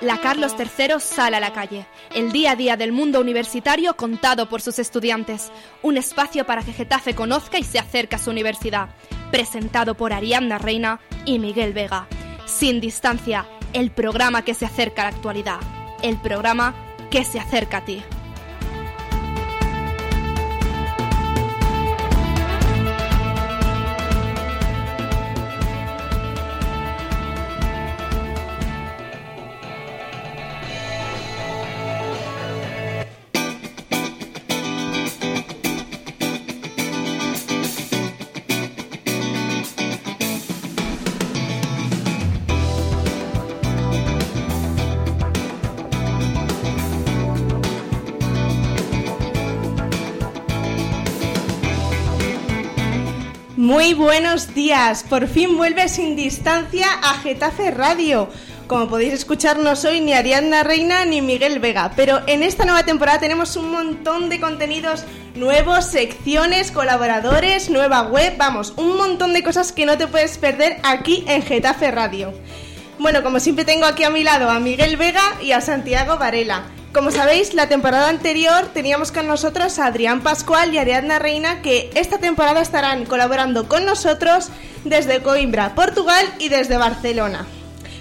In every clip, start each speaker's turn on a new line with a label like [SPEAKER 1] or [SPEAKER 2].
[SPEAKER 1] La Carlos III sale a la calle. El día a día del mundo universitario contado por sus estudiantes. Un espacio para que Getafe conozca y se acerque a su universidad. Presentado por Ariadna Reina y Miguel Vega. Sin Distancia, el programa que se acerca a la actualidad. El programa que se acerca a ti.
[SPEAKER 2] Buenos días, por fin vuelve sin distancia a Getafe Radio. Como podéis escuchar, no soy ni Ariadna Reina ni Miguel Vega, pero en esta nueva temporada tenemos un montón de contenidos nuevos, secciones, colaboradores, nueva web, vamos, un montón de cosas que no te puedes perder aquí en Getafe Radio. Bueno, como siempre tengo aquí a mi lado a Miguel Vega y a Santiago Varela. Como sabéis, la temporada anterior teníamos con nosotros a Adrián Pascual y Ariadna Reina, que esta temporada estarán colaborando con nosotros desde Coimbra, Portugal y desde Barcelona.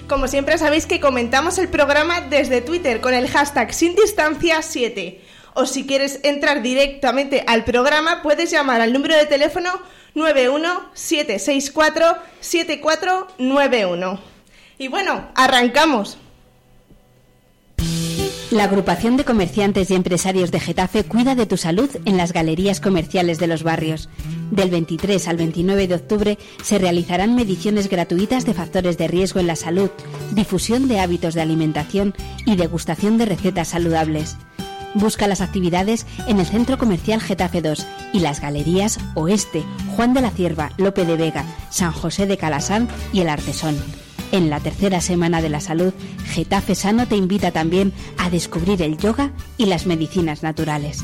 [SPEAKER 2] Como siempre sabéis que comentamos el programa desde Twitter con el hashtag sin distancia 7. O si quieres entrar directamente al programa, puedes llamar al número de teléfono 917647491. Y bueno, arrancamos.
[SPEAKER 3] La agrupación de comerciantes y empresarios de Getafe cuida de tu salud en las galerías comerciales de los barrios. Del 23 al 29 de octubre se realizarán mediciones gratuitas de factores de riesgo en la salud, difusión de hábitos de alimentación y degustación de recetas saludables. Busca las actividades en el Centro Comercial Getafe 2 y las galerías Oeste, Juan de la Cierva, Lope de Vega, San José de Calasán y El Artesón. En la tercera semana de la salud, Getafe Sano te invita también a descubrir el yoga y las medicinas naturales.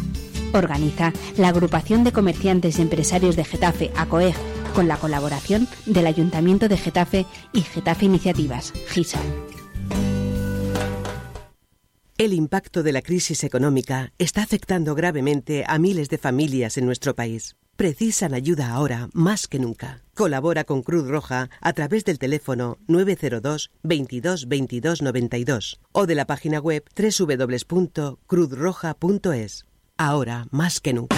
[SPEAKER 3] Organiza la agrupación de comerciantes y empresarios de Getafe, ACOEG, con la colaboración del Ayuntamiento de Getafe y Getafe Iniciativas, GISA.
[SPEAKER 4] El impacto de la crisis económica está afectando gravemente a miles de familias en nuestro país. Precisan ayuda ahora más que nunca. Colabora con Cruz Roja a través del teléfono 902 22 22 92 o de la página web www.cruzroja.es. Ahora más que nunca.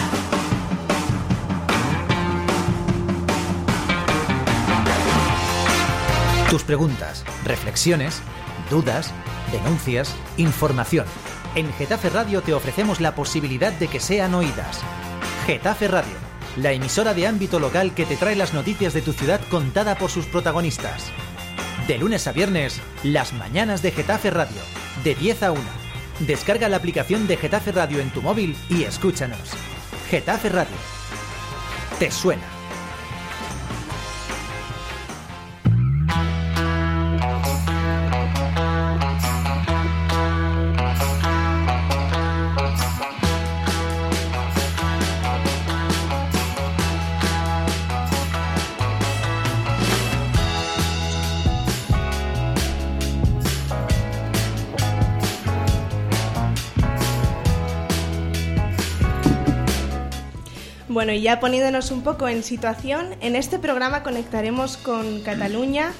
[SPEAKER 5] Tus preguntas, reflexiones, dudas, denuncias, información. En Getafe Radio te ofrecemos la posibilidad de que sean oídas. Getafe Radio, la emisora de ámbito local que te trae las noticias de tu ciudad contada por sus protagonistas. De lunes a viernes, las mañanas de Getafe Radio, de 10 a 1. Descarga la aplicación de Getafe Radio en tu móvil y escúchanos. Getafe Radio. ¿Te suena?
[SPEAKER 2] Bueno, y ya poniéndonos un poco en situación, en este programa conectaremos con Cataluña,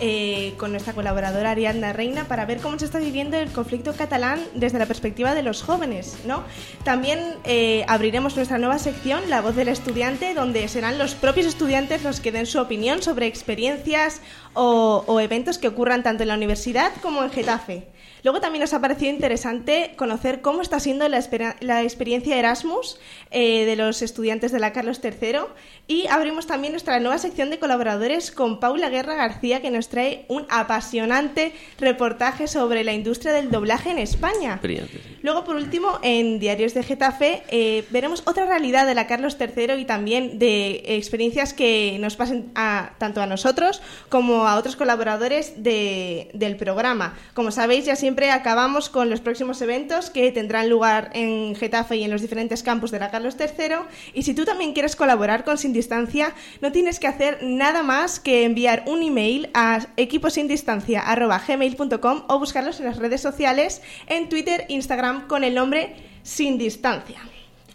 [SPEAKER 2] eh, con nuestra colaboradora Ariadna Reina, para ver cómo se está viviendo el conflicto catalán desde la perspectiva de los jóvenes. ¿no? También eh, abriremos nuestra nueva sección, La voz del estudiante, donde serán los propios estudiantes los que den su opinión sobre experiencias o, o eventos que ocurran tanto en la universidad como en Getafe. Luego también nos ha parecido interesante conocer cómo está siendo la, espera- la experiencia Erasmus eh, de los estudiantes de la Carlos III y abrimos también nuestra nueva sección de colaboradores con Paula Guerra García que nos trae un apasionante reportaje sobre la industria del doblaje en España.
[SPEAKER 6] Brillante, sí.
[SPEAKER 2] Luego, por último, en Diarios de Getafe eh, veremos otra realidad de la Carlos III y también de experiencias que nos pasen a- tanto a nosotros como a otros colaboradores de- del programa. Como sabéis, ya siempre acabamos con los próximos eventos que tendrán lugar en Getafe y en los diferentes campus de la Carlos III. Y si tú también quieres colaborar con Sin Distancia, no tienes que hacer nada más que enviar un email a equiposindistancia.gmail.com o buscarlos en las redes sociales, en Twitter, Instagram, con el nombre Sin Distancia.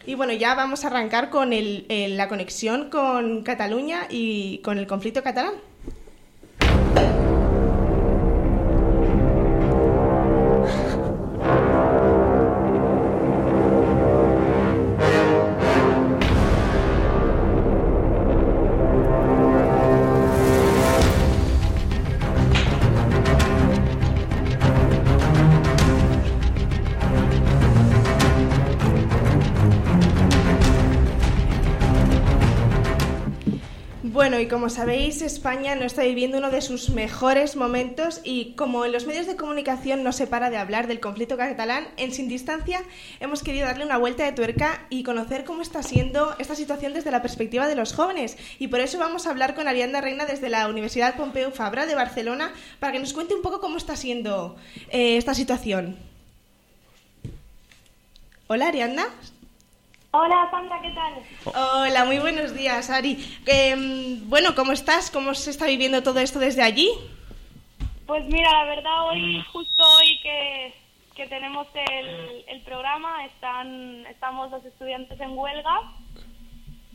[SPEAKER 2] Y bueno, ya vamos a arrancar con la conexión con Cataluña y con el conflicto catalán. Y como sabéis, España no está viviendo uno de sus mejores momentos y como en los medios de comunicación no se para de hablar del conflicto catalán, en Sin Distancia hemos querido darle una vuelta de tuerca y conocer cómo está siendo esta situación desde la perspectiva de los jóvenes. Y por eso vamos a hablar con Arianda Reina desde la Universidad Pompeu Fabra de Barcelona para que nos cuente un poco cómo está siendo eh, esta situación. Hola, Arianda.
[SPEAKER 6] Hola Sandra, ¿qué tal?
[SPEAKER 2] Hola, muy buenos días, Ari. Mm, bueno, ¿cómo estás? ¿Cómo se está viviendo todo esto desde allí?
[SPEAKER 6] Pues mira, la verdad hoy, justo hoy que, tenemos el, programa, están, estamos los estudiantes en huelga.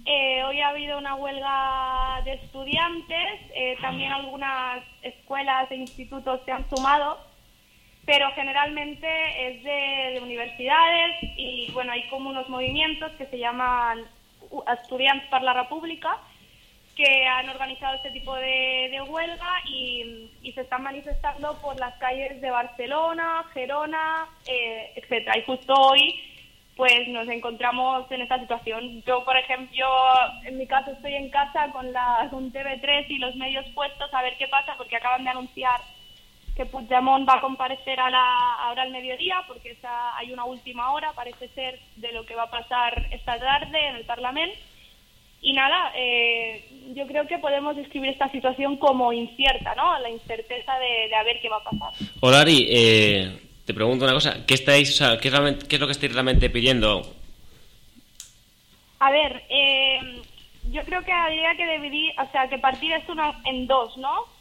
[SPEAKER 6] Eh, hoy ha habido una huelga de estudiantes, eh, también algunas escuelas e institutos se han sumado pero generalmente es de, universidades y bueno, hay como unos movimientos que se llaman Estudiantes para la República que han organizado este tipo de, huelga y, se están manifestando por las calles de Barcelona, Gerona, eh, etcétera. Y justo hoy pues nos encontramos en esta situación. Yo, por ejemplo, en mi caso estoy en casa con, la, con TV3 y los medios puestos a ver qué pasa porque acaban de anunciar que Puigdemont va a comparecer a la, ahora al mediodía, porque hay una última hora, parece ser, de lo que va a pasar esta tarde en el Parlamento. Y nada, eh, yo creo que podemos describir esta situación como incierta, ¿no? La incerteza de, de a ver qué va a pasar.
[SPEAKER 7] Hola, Ari, eh, te pregunto una cosa. ¿Qué, estáis, qué, es ¿Qué es lo que estáis realmente pidiendo?
[SPEAKER 6] A ver, eh, yo creo que habría que dividir, o sea, que partir esto en dos, ¿no?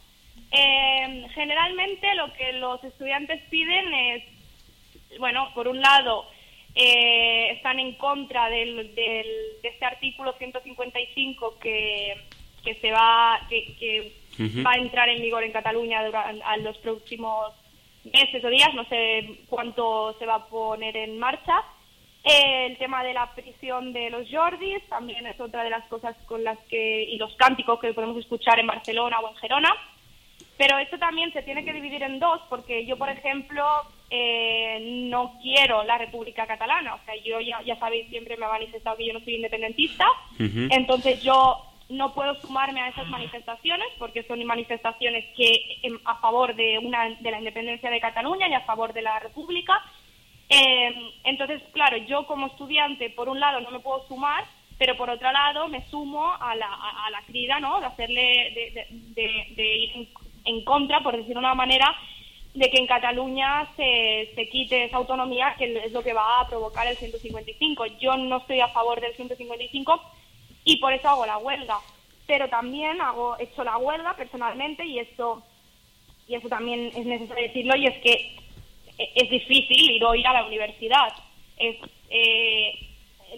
[SPEAKER 6] Eh, generalmente lo que los estudiantes piden es, bueno, por un lado, eh, están en contra del, de este artículo 155 que, que se va que, va a entrar en vigor en Cataluña durante los próximos meses o días, no sé cuánto se va a poner en marcha. Eh, el tema de la prisión de los Jordis también es otra de las cosas con las que y los cánticos que podemos escuchar en Barcelona o en Gerona. Pero esto también se tiene que dividir en dos, porque yo, por ejemplo, eh, no quiero la República Catalana. O sea, yo ya, ya sabéis, siempre me he manifestado que yo no soy independentista. Entonces yo no puedo sumarme a esas manifestaciones porque son manifestaciones que em, a favor de una de la independencia de Cataluña y a favor de la República. Eh, entonces, claro, yo como estudiante, por un lado, no me puedo sumar, pero por otro lado me sumo a la, a, la crida, ¿no? De hacerle, de, de, de ir en contra, por decir una manera, de que en Cataluña se, se quite esa autonomía, que es lo que va a provocar el 155. Yo no estoy a favor del 155 y por eso hago la huelga. Pero también hago, he hecho la huelga personalmente y eso, y eso también es necesario decirlo, y es que es difícil ir hoy a la universidad. Eh,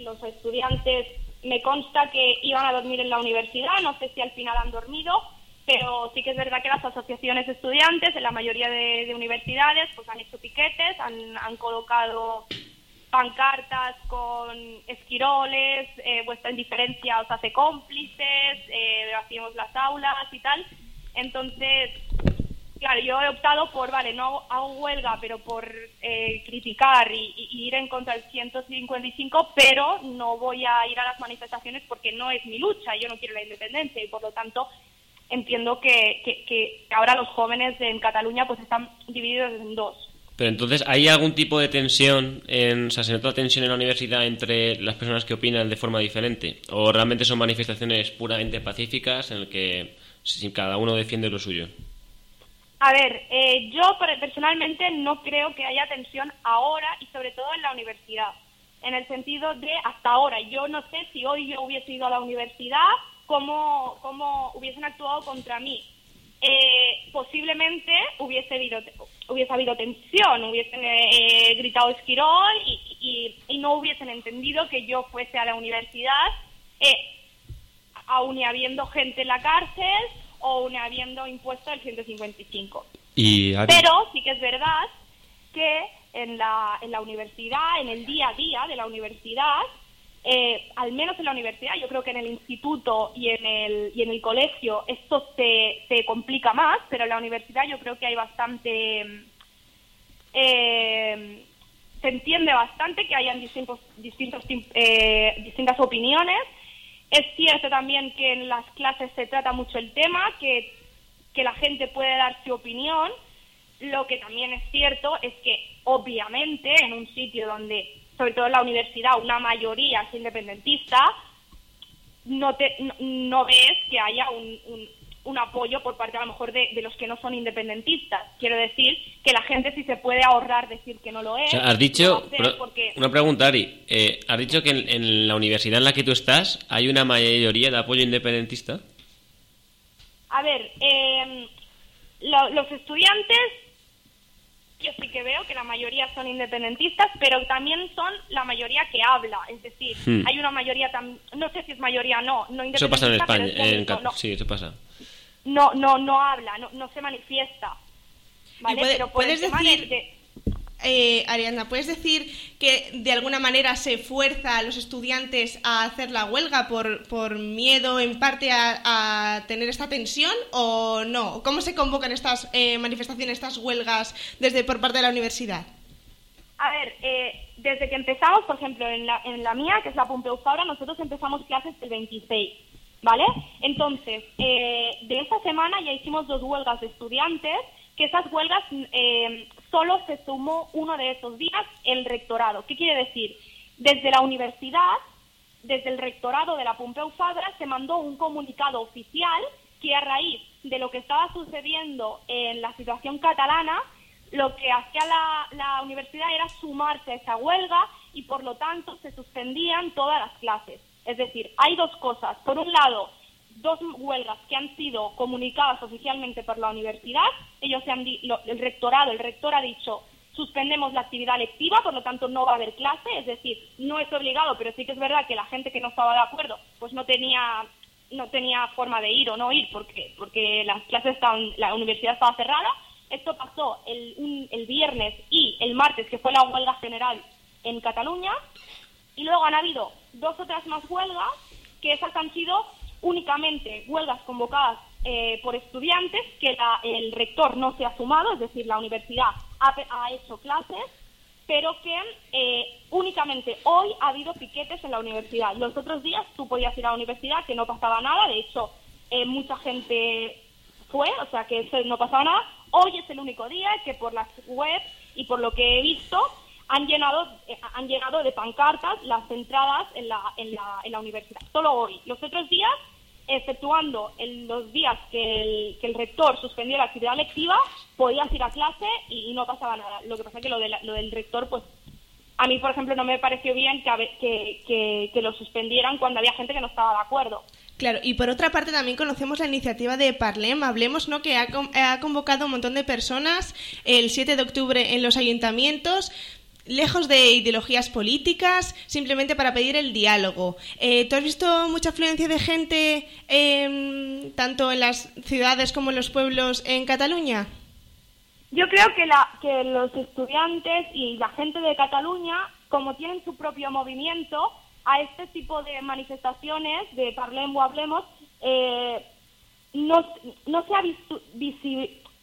[SPEAKER 6] los estudiantes me consta que iban a dormir en la universidad, no sé si al final han dormido, pero sí que es verdad que las asociaciones estudiantes en la mayoría de, universidades pues han hecho piquetes, han, colocado pancartas con esquiroles, eh, vuestra indiferencia os hace cómplices, eh, las aulas y tal. Entonces, claro, yo he optado por, vale, no hago huelga, pero por eh, criticar y, y, ir en contra del 155, pero no voy a ir a las manifestaciones porque no es mi lucha, yo no quiero la independencia y por lo tanto entiendo que, que, ahora los jóvenes en Cataluña pues están divididos en dos.
[SPEAKER 7] Pero entonces, ¿hay algún tipo de tensión, en, o sea, se nota tensión en la universidad entre las personas que opinan de forma diferente? ¿O realmente son manifestaciones puramente pacíficas en las que cada uno defiende lo suyo?
[SPEAKER 6] A ver, eh, yo personalmente no creo que haya tensión ahora y sobre todo en la universidad. En el sentido de hasta ahora. Yo no sé si hoy yo hubiese ido a la universidad cómo, cómo hubiesen actuado contra mí. eh, posiblemente hubiese habido, hubiese habido tensión, hubiesen eh, gritado Esquirol y, y, no hubiesen entendido que yo fuese a la universidad, eh, aún habiendo gente en la cárcel o aún habiendo impuesto el 155.
[SPEAKER 7] Y,
[SPEAKER 6] Pero sí que es verdad que en la, en la universidad, en el día a día de la universidad, eh, al menos en la universidad, yo creo que en el instituto y en el, y en el colegio esto se, se complica más, pero en la universidad yo creo que hay bastante... Eh, se entiende bastante que hayan distintos, eh, distintas opiniones. Es cierto también que en las clases se trata mucho el tema, que, que la gente puede dar su opinión. Lo que también es cierto es que, obviamente, en un sitio donde sobre todo en la universidad, una mayoría es independentista, no, te, no, ves que haya un, un, apoyo por parte a lo mejor de, los que no son independentistas. Quiero decir que la gente sí se puede ahorrar decir que no lo es.
[SPEAKER 7] has dicho, una pregunta Ari, eh, has dicho que en, la universidad en la que tú estás hay una mayoría de apoyo independentista.
[SPEAKER 6] A ver, eh, los estudiantes yo sí que veo que la mayoría son independentistas, pero también son la mayoría que habla. Es decir, hmm. hay una mayoría, no sé si es mayoría o no, no
[SPEAKER 7] Eso pasa en España, en sí, eso pasa.
[SPEAKER 6] No, no, no habla, no, no se manifiesta. ¿vale? pero
[SPEAKER 2] puedes decir... Eh, Ariana, ¿puedes decir que de alguna manera se fuerza a los estudiantes a hacer la huelga por, por miedo en parte a, tener esta tensión o no? ¿Cómo se convocan estas eh, manifestaciones, estas huelgas desde por parte de la universidad?
[SPEAKER 6] A ver, eh, desde que empezamos, por ejemplo, en la, en la mía, que es la Pompeu Fabra, nosotros empezamos clases el 26, ¿vale? Entonces, de esta semana ya hicimos dos huelgas de estudiantes, que esas huelgas solo se sumó uno de esos días el rectorado. ¿Qué quiere decir? Desde la universidad, desde el rectorado de la Pompeu Fabra, se mandó un comunicado oficial que a raíz de lo que estaba sucediendo en la situación catalana, lo que hacía la, la universidad era sumarse a esa huelga y por lo tanto se suspendían todas las clases. Es decir, hay dos cosas. Por un lado, dos huelgas que han sido comunicadas oficialmente por la universidad. Ellos se han el rectorado, el rector ha dicho suspendemos la actividad lectiva, por lo tanto no va a haber clase, es decir, no es obligado, pero sí que es verdad que la gente que no estaba de acuerdo, pues no tenía no tenía forma de ir o no ir porque porque las clases estaban, la universidad estaba cerrada. Esto pasó el, el viernes y el martes, que fue la huelga general en Cataluña, y luego han habido dos otras más huelgas que esas han sido únicamente huelgas convocadas eh, por estudiantes que el rector no se ha sumado, es decir, la universidad ha, hecho clases, pero que eh, únicamente hoy ha habido piquetes en la universidad. Los otros días tú podías ir a la universidad, que no pasaba nada, de hecho, eh, mucha gente fue, o sea, que no pasaba nada. Hoy es el único día que por las webs y por lo que he visto, han llenado han llegado de pancartas las entradas en la, en la, en la universidad. Solo hoy. Los otros días exceptuando en los días que el, rector suspendió la actividad lectiva, podías ir a clase y, no pasaba nada. Lo que pasa es que lo, lo del rector, pues a mí, por ejemplo, no me pareció bien que, que, que, lo suspendieran cuando había gente que no estaba de acuerdo.
[SPEAKER 2] Claro, y por otra parte también conocemos la iniciativa de Parlem, hablemos, ¿no? que ha, ha convocado un montón de personas el 7 de octubre en los ayuntamientos lejos de ideologías políticas, simplemente para pedir el diálogo. Eh, ¿Tú has visto mucha afluencia de gente tanto en las ciudades como en los pueblos en Cataluña?
[SPEAKER 6] Yo creo que, los estudiantes y la gente de Cataluña, como tienen su propio movimiento, a este tipo de manifestaciones de Parlem Hablemos, eh, no, se ha visto,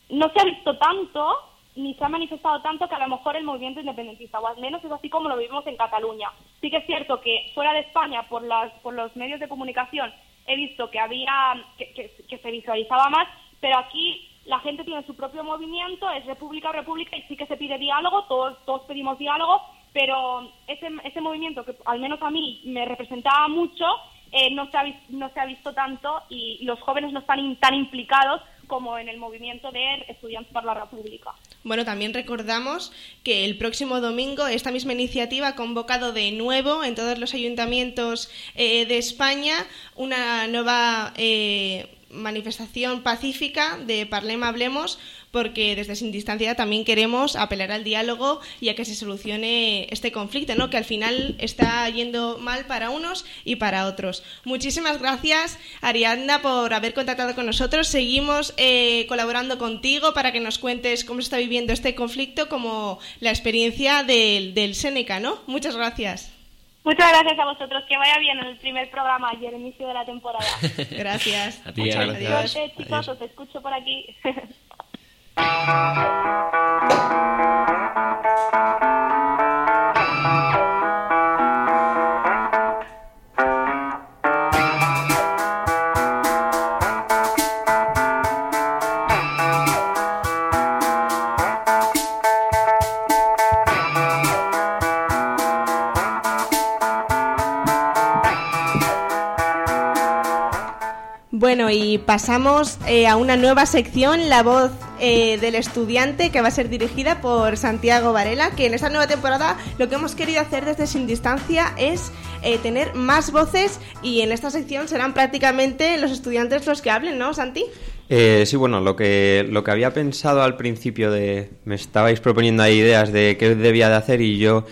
[SPEAKER 6] no se ha visto tanto ni se ha manifestado tanto que a lo mejor el movimiento independentista, o al menos es así como lo vivimos en Cataluña. Sí que es cierto que fuera de España, por, las, por los medios de comunicación, he visto que había que, se visualizaba más, pero aquí la gente tiene su propio movimiento, es república república, y sí que se pide diálogo, todos, todos pedimos diálogo, pero ese, ese movimiento que al menos a mí me representaba mucho, eh, no, se ha, no se ha visto tanto y los jóvenes no están tan implicados como en el movimiento de Estudiantes para la República.
[SPEAKER 2] Bueno, también recordamos que el próximo domingo esta misma iniciativa ha convocado de nuevo en todos los ayuntamientos eh, de España una nueva eh, manifestación pacífica de Parlema Hablemos, porque desde Sin Distancia también queremos apelar al diálogo y a que se solucione este conflicto, ¿no? que al final está yendo mal para unos y para otros. Muchísimas gracias, Ariadna, por haber contactado con nosotros. Seguimos eh, colaborando contigo para que nos cuentes cómo se está viviendo este conflicto, como la experiencia del, del Seneca, ¿no? Muchas gracias.
[SPEAKER 6] Muchas gracias a vosotros. Que vaya bien en el primer programa y el inicio de la temporada.
[SPEAKER 2] gracias.
[SPEAKER 7] A ti, Muchas
[SPEAKER 6] gracias. chicos. Os escucho por aquí.
[SPEAKER 2] Bueno, y pasamos eh, a una nueva sección, La voz eh, del estudiante, que va a ser dirigida por Santiago Varela, que en esta nueva temporada lo que hemos querido hacer desde Sin Distancia es eh, tener más voces y en esta sección serán prácticamente los estudiantes los que hablen, ¿no, Santi?
[SPEAKER 8] sí, bueno, lo que, lo que había pensado al principio de... Me estabais proponiendo ahí ideas de qué debía de hacer y yo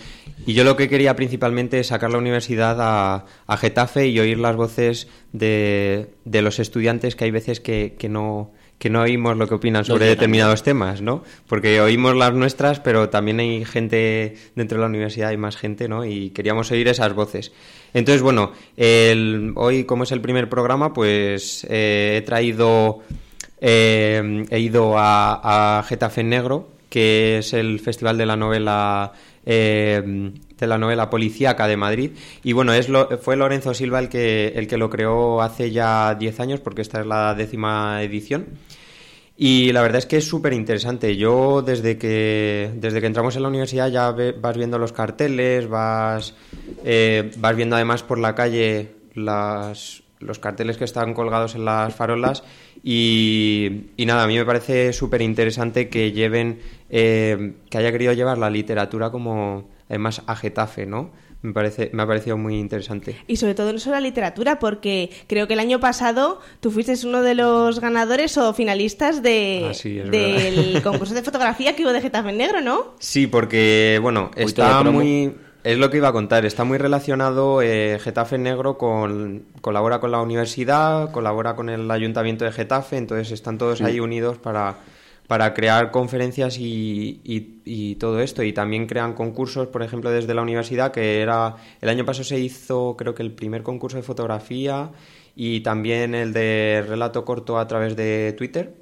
[SPEAKER 8] y yo lo que quería principalmente es sacar la universidad a, a Getafe y oír las voces de, de, los estudiantes que hay veces que, que, no que no oímos lo que opinan sobre determinados temas, ¿no? Porque oímos las nuestras, pero también hay gente dentro de la universidad, hay más gente, ¿no? Y queríamos oír esas voces. Entonces, bueno, el, hoy como es el primer programa, pues eh, he traído, eh, he ido a, a Getafe Negro, que es el festival de la novela eh, de la novela policíaca de Madrid. Y bueno, es lo, fue Lorenzo Silva el que, el que lo creó hace ya 10 años, porque esta es la décima edición. Y la verdad es que es súper interesante. Yo desde que, desde que entramos en la universidad ya vas viendo los carteles, vas, eh, vas viendo además por la calle las, los carteles que están colgados en las farolas y, nada, a mí me parece súper interesante que lleven, eh, que haya querido llevar la literatura como además a Getafe, ¿no? Me, parece, me ha parecido muy interesante.
[SPEAKER 2] Y sobre todo no solo la literatura, porque creo que el año pasado tú fuiste uno de los ganadores o finalistas de,
[SPEAKER 8] ah,
[SPEAKER 2] del concurso de fotografía que hubo de Getafe en Negro, ¿no?
[SPEAKER 8] Sí, porque, bueno, está muy es lo que iba a contar. Está muy relacionado eh, Getafe Negro con colabora con la universidad, colabora con el ayuntamiento de Getafe, entonces están todos ahí unidos para, para crear conferencias y, y, todo esto. Y también crean concursos, por ejemplo, desde la universidad, que era el año pasado se hizo, creo que el primer concurso de fotografía y también el de relato corto a través de Twitter.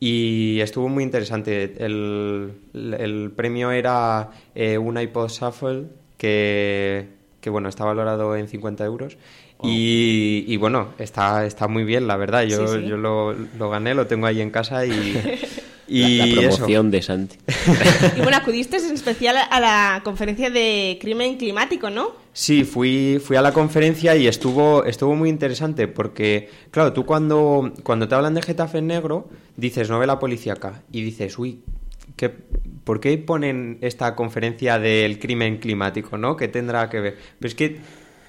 [SPEAKER 8] Y estuvo muy interesante. El, el premio era eh, un iPod Shuffle que, que, bueno, está valorado en 50 euros. Y, y, bueno, está, está muy bien, la verdad. Yo, yo lo, lo, gané, lo tengo ahí en casa y...
[SPEAKER 7] y la, promoción de Santi.
[SPEAKER 2] y bueno, acudiste en especial a la conferencia de crimen climático, ¿no?
[SPEAKER 8] Sí, fui, fui a la conferencia y estuvo, estuvo muy interesante porque, claro, tú cuando, cuando te hablan de Getafe negro, dices novela policíaca y dices, uy, ¿qué, ¿por qué ponen esta conferencia del crimen climático, no? ¿Qué tendrá que ver? Pero es que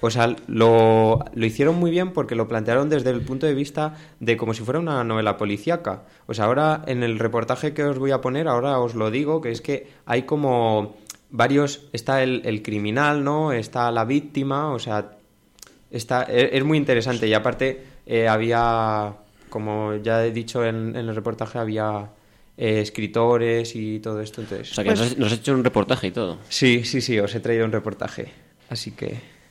[SPEAKER 8] o sea, lo, lo, hicieron muy bien porque lo plantearon desde el punto de vista de como si fuera una novela policíaca. O sea, ahora en el reportaje que os voy a poner, ahora os lo digo, que es que hay como varios, está el, el criminal, ¿no? Está la víctima, o sea, está, e, es, muy interesante y aparte eh, había, como ya he dicho en, en el reportaje, había eh, escritores y todo esto. Entonces,
[SPEAKER 7] o sea, que pues nos, has hecho un reportaje y todo.
[SPEAKER 8] Sí, sí, sí, os he traído un reportaje. Así que...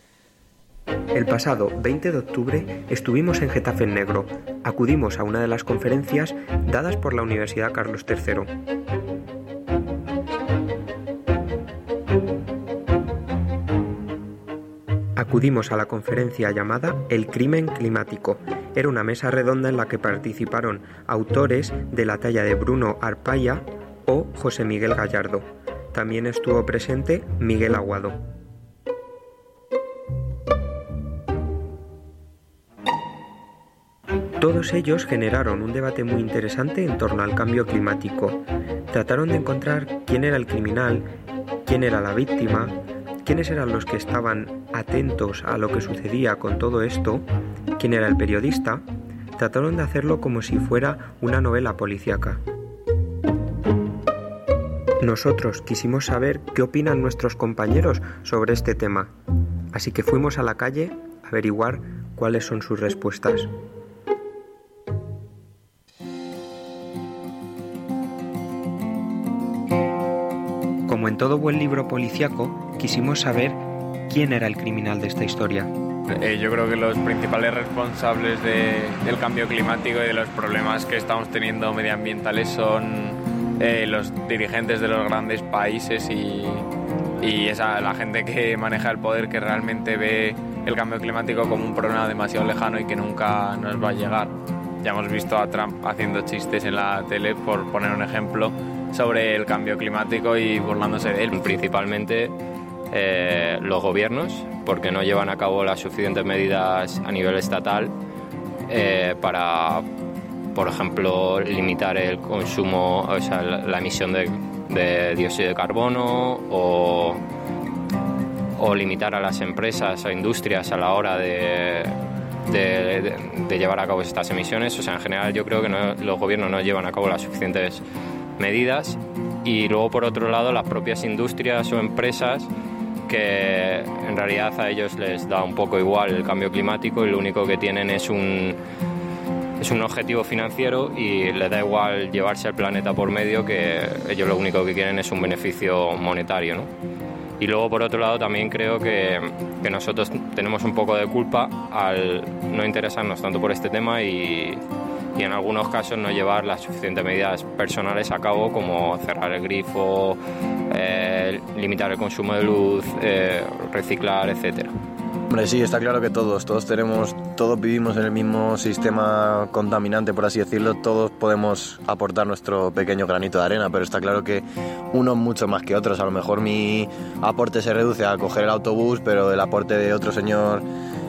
[SPEAKER 9] El pasado 20 de octubre estuvimos en Getafe Negro. Acudimos a una de las conferencias dadas por la Universidad Carlos III. Acudimos a la conferencia llamada El crimen climático. Era una mesa redonda en la que participaron autores de la talla de Bruno Arpaya o José Miguel Gallardo. También estuvo presente Miguel Aguado. Todos ellos generaron un debate muy interesante en torno al cambio climático. Trataron de encontrar quién era el criminal, quién era la víctima, quiénes eran los que estaban atentos a lo que sucedía con todo esto, quién era el periodista, Trataron de hacerlo como si fuera una novela policíaca. Nosotros quisimos saber qué opinan nuestros compañeros sobre este tema, así que fuimos a la calle a averiguar cuáles son sus respuestas. En todo buen libro policíaco, quisimos saber quién era el criminal de esta historia.
[SPEAKER 10] Eh, yo creo que los principales responsables de- del cambio climático y de los problemas que estamos teniendo medioambientales son eh, los dirigentes de los grandes países y, y esa, la gente que maneja el poder que realmente ve el cambio climático como un problema demasiado lejano y que nunca nos va a llegar. Ya hemos visto a Trump haciendo chistes en la tele, por poner un ejemplo, sobre el cambio climático y burlándose de él.
[SPEAKER 11] Principalmente eh, los gobiernos, porque no llevan a cabo las suficientes medidas a nivel estatal eh, para, por ejemplo, limitar el consumo, o sea, la, emisión de, de dióxido de carbono o, o limitar a las empresas o industrias a la hora de, de- de- de llevar a cabo estas emisiones. O sea, en general yo creo que no- los gobiernos no llevan a cabo las suficientes medidas y luego por otro lado las propias industrias o empresas que en realidad a ellos les da un poco igual el cambio climático y lo único que tienen es un es un objetivo financiero y les da igual llevarse el planeta por medio que ellos lo único que quieren es un beneficio monetario, ¿no? Y luego, por otro lado, también creo que, que nosotros tenemos un poco de culpa al no interesarnos tanto por este tema y, y en algunos casos no llevar las suficientes medidas personales a cabo, como cerrar el grifo, eh, limitar el consumo de luz, eh, reciclar, etcétera.
[SPEAKER 12] Hombre, sí, está claro que todos, todos tenemos, todos vivimos en el mismo sistema contaminante, por así decirlo, todos podemos aportar nuestro pequeño granito de arena, pero está claro que unos mucho más que otros. A lo mejor mi aporte se reduce a coger el autobús, pero el aporte de otro señor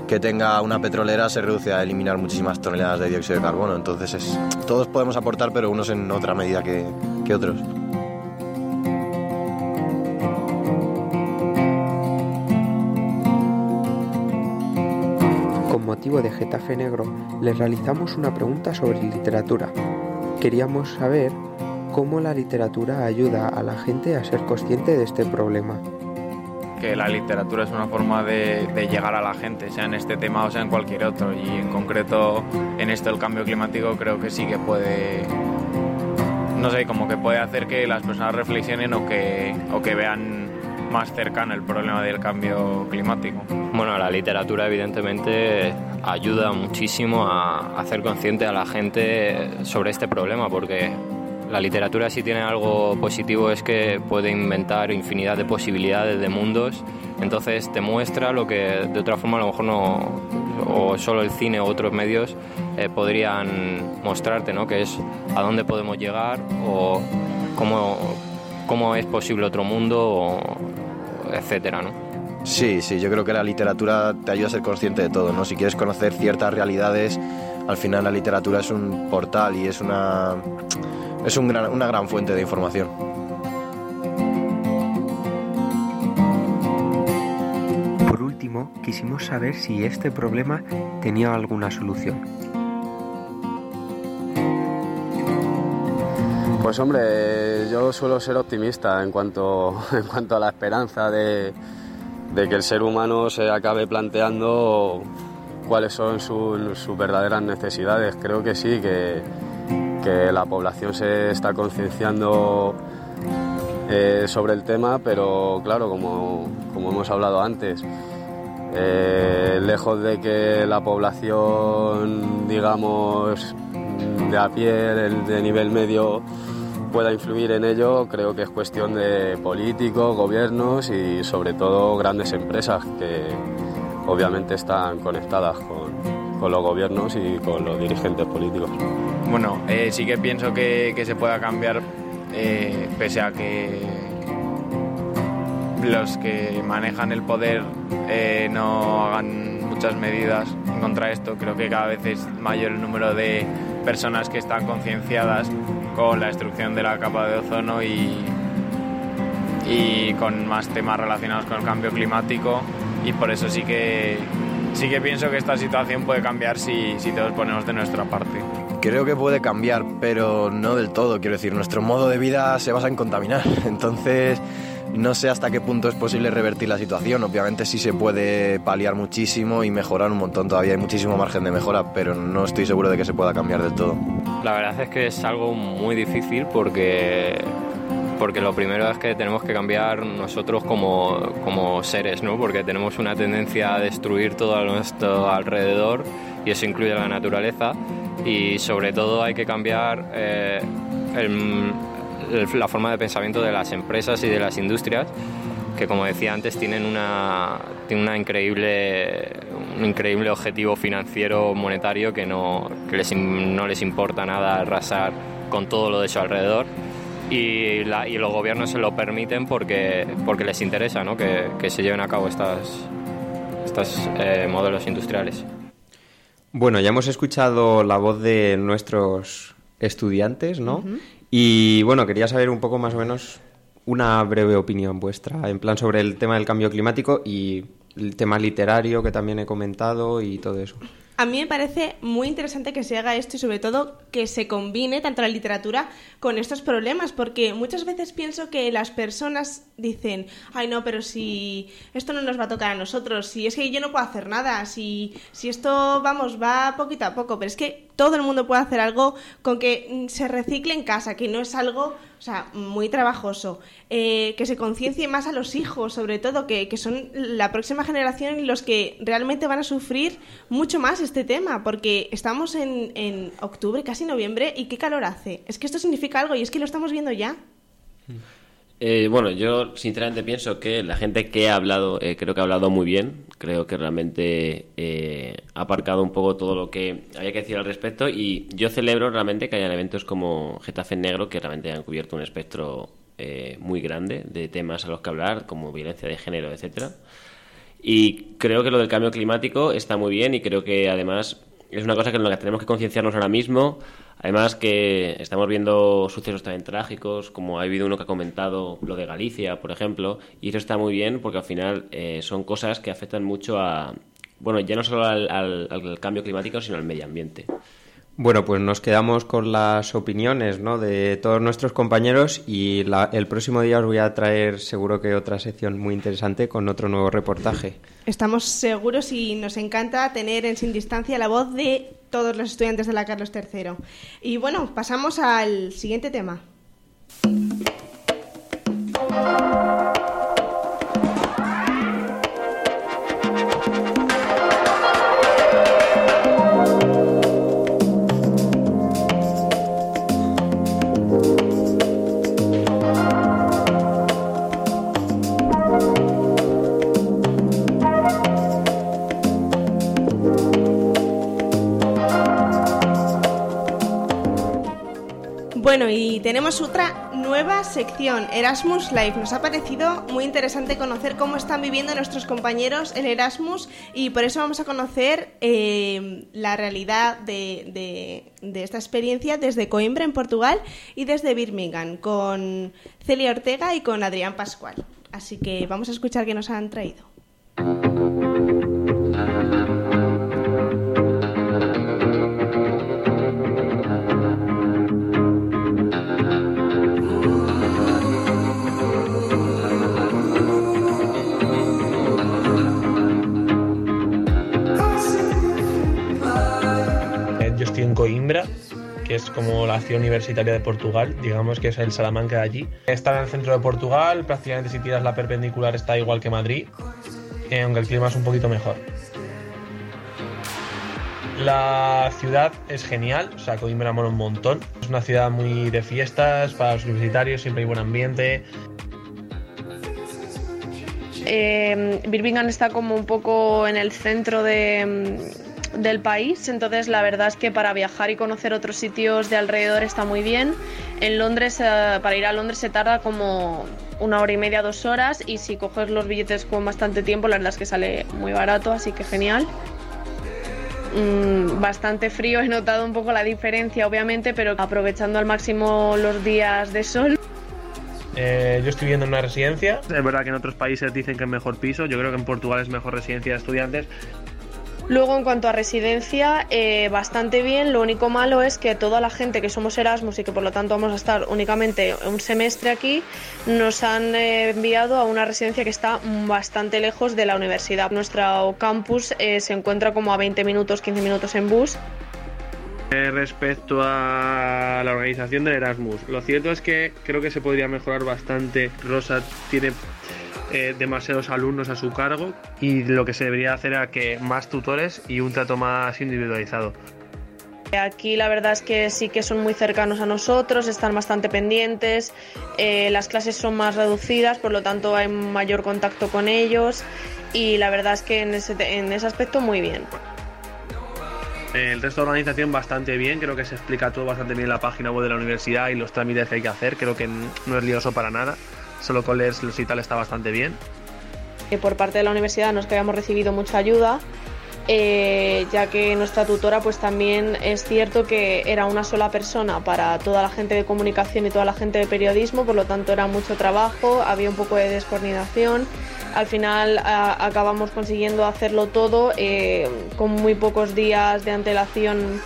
[SPEAKER 12] que tenga una petrolera se reduce a eliminar muchísimas toneladas de dióxido de carbono. Entonces, es, todos podemos aportar, pero unos en otra medida que, que otros.
[SPEAKER 9] Con motivo de Getafe Negro, les realizamos una pregunta sobre literatura. Queríamos saber cómo la literatura ayuda a la gente a ser consciente de este problema.
[SPEAKER 10] Que la literatura es una forma de, de llegar a la gente, sea en este tema o sea en cualquier otro. Y en concreto en esto el cambio climático creo que sí que puede, no sé, como que puede hacer que las personas reflexionen o que, o que vean más cercano el problema del cambio climático.
[SPEAKER 11] Bueno, la literatura evidentemente ayuda muchísimo a hacer consciente a la gente sobre este problema porque la literatura si tiene algo positivo es que puede inventar infinidad de posibilidades de mundos, entonces te muestra lo que de otra forma a lo mejor no, o solo el cine u otros medios eh, podrían mostrarte, ¿no? que es a dónde podemos llegar o cómo, cómo es posible otro mundo, o etcétera, ¿no?
[SPEAKER 12] Sí, sí, yo creo que la literatura te ayuda a ser consciente de todo, ¿no? Si quieres conocer ciertas realidades, al final la literatura es un portal y es una es un gran- una gran fuente de información.
[SPEAKER 9] Por último, quisimos saber si este problema tenía alguna solución.
[SPEAKER 13] Pues hombre, yo suelo ser optimista en cuanto, en cuanto a la esperanza de, de que el ser humano se acabe planteando cuáles son sus, sus verdaderas necesidades. Creo que sí, que, que la población se está concienciando eh, sobre el tema, pero claro, como, hemos hablado antes, eh, lejos de que la población, digamos, de a pie, de nivel medio, pueda influir en ello, creo que es cuestión de políticos, gobiernos y sobre todo grandes empresas que obviamente están conectadas con, con los gobiernos y con los dirigentes políticos.
[SPEAKER 10] Bueno, eh, sí que pienso que, se pueda cambiar eh, pese a que los que manejan el poder eh, no hagan muchas medidas contra esto. Creo que cada vez es mayor el número de personas que están concienciadas con la destrucción de la capa de ozono y con más temas relacionados con el cambio climático y por eso sí que sí que pienso que esta situación puede cambiar si, si todos ponemos de nuestra parte.
[SPEAKER 12] Creo que puede cambiar, pero no del todo. Quiero decir, nuestro modo de vida se basa en contaminar. Entonces, no sé hasta qué punto es posible revertir la situación. Obviamente sí se puede paliar muchísimo y mejorar un montón. Todavía hay muchísimo margen de mejora, pero no estoy seguro de que se pueda cambiar del todo.
[SPEAKER 11] La verdad es que es algo muy difícil porque porque lo primero es que tenemos que cambiar nosotros como, como seres, ¿no? porque tenemos una tendencia a destruir todo a nuestro alrededor y eso incluye la naturaleza y sobre todo hay que cambiar eh, el- el- la forma de pensamiento de las empresas y de las industrias que como decía antes tienen una, tienen una increíble, un increíble objetivo financiero monetario que, no, que les, no les importa nada arrasar con todo lo de su alrededor y, la- y los gobiernos se lo permiten porque, porque les interesa ¿no? que, que se lleven a cabo estas, estos eh, modelos industriales.
[SPEAKER 8] Bueno, ya hemos escuchado la voz de nuestros estudiantes, ¿no? Y bueno, quería saber un poco más o menos una breve opinión vuestra, en plan sobre el tema del cambio climático y el tema literario que también he comentado y todo eso.
[SPEAKER 2] A mí me parece muy interesante que se haga esto y sobre todo que se combine tanto la literatura con estos problemas, porque muchas veces pienso que las personas dicen, ay no, pero si esto no nos va a tocar a nosotros, si es que yo no puedo hacer nada, si, si esto, vamos, va poquito a poco, pero es que todo el mundo puede hacer algo con que se recicle en casa, que no es algo, o sea, muy trabajoso, eh, que se conciencie más a los hijos, sobre todo, que, que son la próxima generación y los que realmente van a sufrir mucho más este tema, porque estamos en, en octubre, casi noviembre, y qué calor hace. Es que esto significa algo y es que lo estamos viendo ya.
[SPEAKER 7] Eh, bueno, yo sinceramente pienso que la gente que ha hablado, eh, creo que ha hablado muy bien. Creo que realmente eh, ha aparcado un poco todo lo que había que decir al respecto. Y yo celebro realmente que hayan eventos como Getafe Negro que realmente han cubierto un espectro muy grande de temas a los que hablar, como violencia de género, etcétera. Y creo que lo del cambio climático está muy bien y creo que además es una cosa que en la que tenemos que concienciarnos ahora mismo. Además que estamos viendo sucesos también trágicos, como ha habido uno que ha comentado lo de Galicia, por ejemplo, y eso está muy bien porque al final eh, son cosas que afectan mucho a, bueno, ya no solo al, al- al cambio climático, sino al medio ambiente.
[SPEAKER 8] Bueno, pues nos quedamos con las opiniones ¿no? de todos nuestros compañeros y el próximo día os voy a traer seguro que otra sección muy interesante con otro nuevo reportaje.
[SPEAKER 2] Estamos seguros y nos encanta tener en Sin Distancia la voz de todos los estudiantes de la Carlos III. Y bueno, pasamos al siguiente tema. Bueno, y tenemos otra nueva sección, Erasmus Live. Nos ha parecido muy interesante conocer cómo están viviendo nuestros compañeros el Erasmus y por eso vamos a conocer eh, la realidad de- de esta experiencia desde Coimbra, en Portugal, y desde Birmingham, con Celia Ortega y con Adrián Pascual. Así que vamos a escuchar qué nos han traído.
[SPEAKER 14] Como la ciudad universitaria de Portugal, digamos que es el Salamanca de allí. Está en el centro de Portugal, prácticamente si tiras la perpendicular está igual que Madrid, eh, aunque el clima es un poquito mejor. La ciudad es genial, o sea, Coimbra mola un montón. Es una ciudad muy de fiestas, para los universitarios siempre hay buen ambiente.
[SPEAKER 15] Eh, Birmingham está como un poco en el centro de, del país, entonces la verdad es que para viajar y conocer otros sitios de alrededor está muy bien. En Londres, eh, para ir a Londres se tarda como una hora y media, dos horas, y si coges los billetes con bastante tiempo, la verdad es que sale muy barato, así que genial. Mm, bastante frío, he notado un poco la diferencia, obviamente, pero aprovechando al máximo los días de sol.
[SPEAKER 14] Eh, yo estoy viviendo en una residencia. Es verdad que en otros países dicen que es mejor piso. Yo creo que en Portugal es mejor residencia de estudiantes.
[SPEAKER 15] Luego, en cuanto a residencia, eh, bastante bien. Lo único malo es que toda la gente que somos Erasmus y que por lo tanto vamos a estar únicamente un semestre aquí, nos han eh, enviado a una residencia que está bastante lejos de la universidad. Nuestro campus eh, se encuentra como a 20 minutos, 15 minutos en bus.
[SPEAKER 14] Respecto a la organización del Erasmus, lo cierto es que creo que se podría mejorar bastante. Rosa tiene eh, demasiados alumnos a su cargo y lo que se debería hacer era que más tutores y un trato más individualizado.
[SPEAKER 15] Aquí la verdad es que sí que son muy cercanos a nosotros, están bastante pendientes, eh, las clases son más reducidas, por lo tanto hay mayor contacto con ellos y la verdad es que en ese, en ese aspecto muy bien.
[SPEAKER 14] El resto de organización bastante bien, creo que se explica todo bastante bien en la página web de la universidad y los trámites que hay que hacer, creo que no es lioso para nada solo con leerlos y tal está bastante bien.
[SPEAKER 15] Por parte de la universidad no es que hayamos recibido mucha ayuda, eh, ya que nuestra tutora pues también es cierto que era una sola persona para toda la gente de comunicación y toda la gente de periodismo, por lo tanto era mucho trabajo, había un poco de descoordinación. Al final acabamos consiguiendo hacerlo todo eh, con muy pocos días de antelación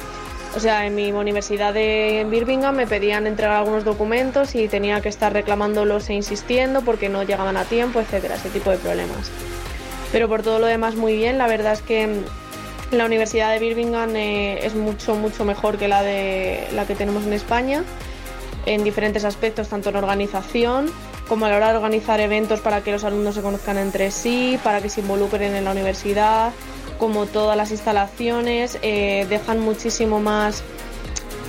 [SPEAKER 15] o sea, en mi universidad de Birmingham me pedían entregar algunos documentos y tenía que estar reclamándolos e insistiendo porque no llegaban a tiempo, etcétera, ese tipo de problemas. Pero por todo lo demás muy bien, la verdad es que la Universidad de Birmingham eh, es mucho, mucho mejor que la, de, la que tenemos en España en diferentes aspectos, tanto en organización como a la hora de organizar eventos para que los alumnos se conozcan entre sí, para que se involucren en la universidad, como todas las instalaciones, eh, dejan muchísimo más,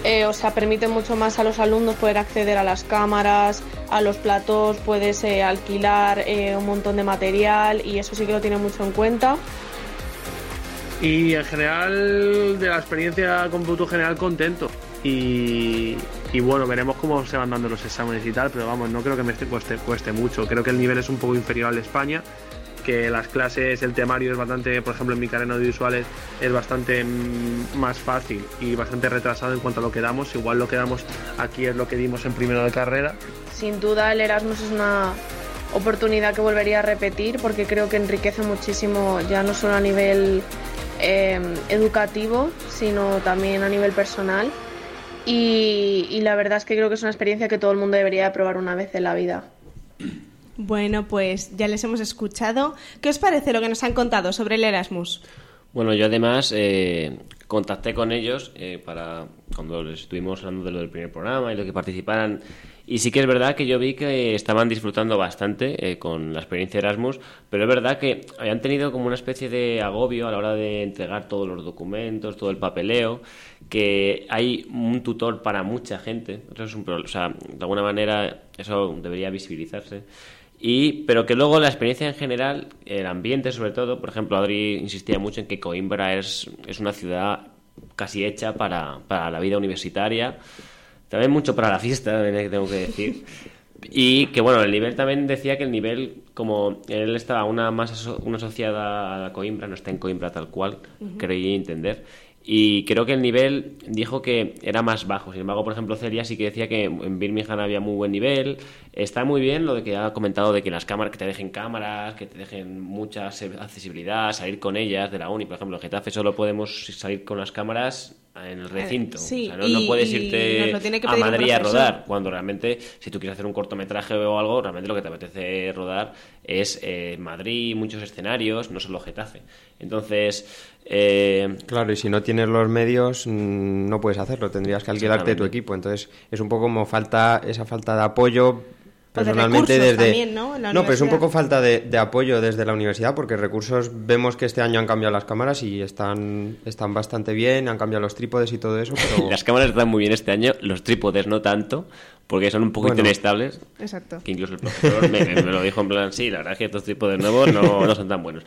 [SPEAKER 15] eh, o sea, permiten mucho más a los alumnos poder acceder a las cámaras, a los platos, puedes eh, alquilar un montón de material y eso sí que lo tiene mucho en cuenta.
[SPEAKER 14] Y en general, de la experiencia con Producto General, contento. Y, bueno, veremos cómo se van dando los exámenes y tal, pero vamos, no creo que me cueste, cueste mucho. Creo que el nivel es un poco inferior al de España que las clases, el temario es bastante, por ejemplo en mi carrera audiovisuales es bastante mm, más fácil y bastante retrasado en cuanto a lo que damos. Igual lo que damos aquí es lo que dimos en primero de carrera.
[SPEAKER 15] Sin duda el Erasmus es una oportunidad que volvería a repetir porque creo que enriquece muchísimo ya no solo a nivel em, educativo sino también a nivel personal y, y la verdad es que creo que es una experiencia que todo el mundo debería probar una vez en la vida.
[SPEAKER 2] Bueno, pues ya les hemos escuchado. ¿Qué os parece lo que nos han contado sobre el Erasmus?
[SPEAKER 7] Bueno, yo además eh, contacté con ellos eh, para cuando les estuvimos hablando de lo del primer programa y lo que participaran. Y sí que es verdad que yo vi que estaban disfrutando bastante eh, con la experiencia Erasmus, pero es verdad que habían tenido como una especie de agobio a la hora de entregar todos los documentos, todo el papeleo, que hay un tutor para mucha gente. Eso es un O sea, de alguna manera eso debería visibilizarse. Y, pero que luego la experiencia en general, el ambiente sobre todo, por ejemplo, Adri insistía mucho en que Coimbra es, es una ciudad casi hecha para, para la vida universitaria, también mucho para la fiesta, tengo que decir. Y que bueno, el nivel también decía que el nivel, como él estaba una más una asociada a Coimbra, no está en Coimbra tal cual, creí entender y creo que el nivel dijo que era más bajo. Sin embargo, por ejemplo, Celia sí que decía que en Birmingham había muy buen nivel. Está muy bien lo de que ha comentado de que las cámaras, que te dejen cámaras, que te dejen mucha accesibilidad, salir con ellas de la uni. Por ejemplo, en Getafe solo podemos salir con las cámaras en el recinto. no, puedes irte a Madrid a rodar, cuando realmente, si tú quieres hacer un cortometraje o algo, realmente lo que te apetece rodar es eh, Madrid, muchos escenarios, no solo Getafe. Entonces. Eh,
[SPEAKER 8] claro, y si no tienes los medios, mm, no puedes hacerlo, tendrías que alquilarte tu equipo. Entonces, es un poco como falta esa falta de apoyo personalmente desde
[SPEAKER 2] ¿no?
[SPEAKER 8] no pero es un poco falta de, apoyo desde la universidad porque recursos vemos que este año han cambiado las cámaras y están están bastante bien han cambiado los trípodes y todo eso pero
[SPEAKER 7] las cámaras están muy bien este año los trípodes no tanto porque son un poquito inestables
[SPEAKER 2] exacto.
[SPEAKER 7] que incluso el profesor me, lo dijo en plan sí la verdad es que estos trípodes nuevos no, no son tan buenos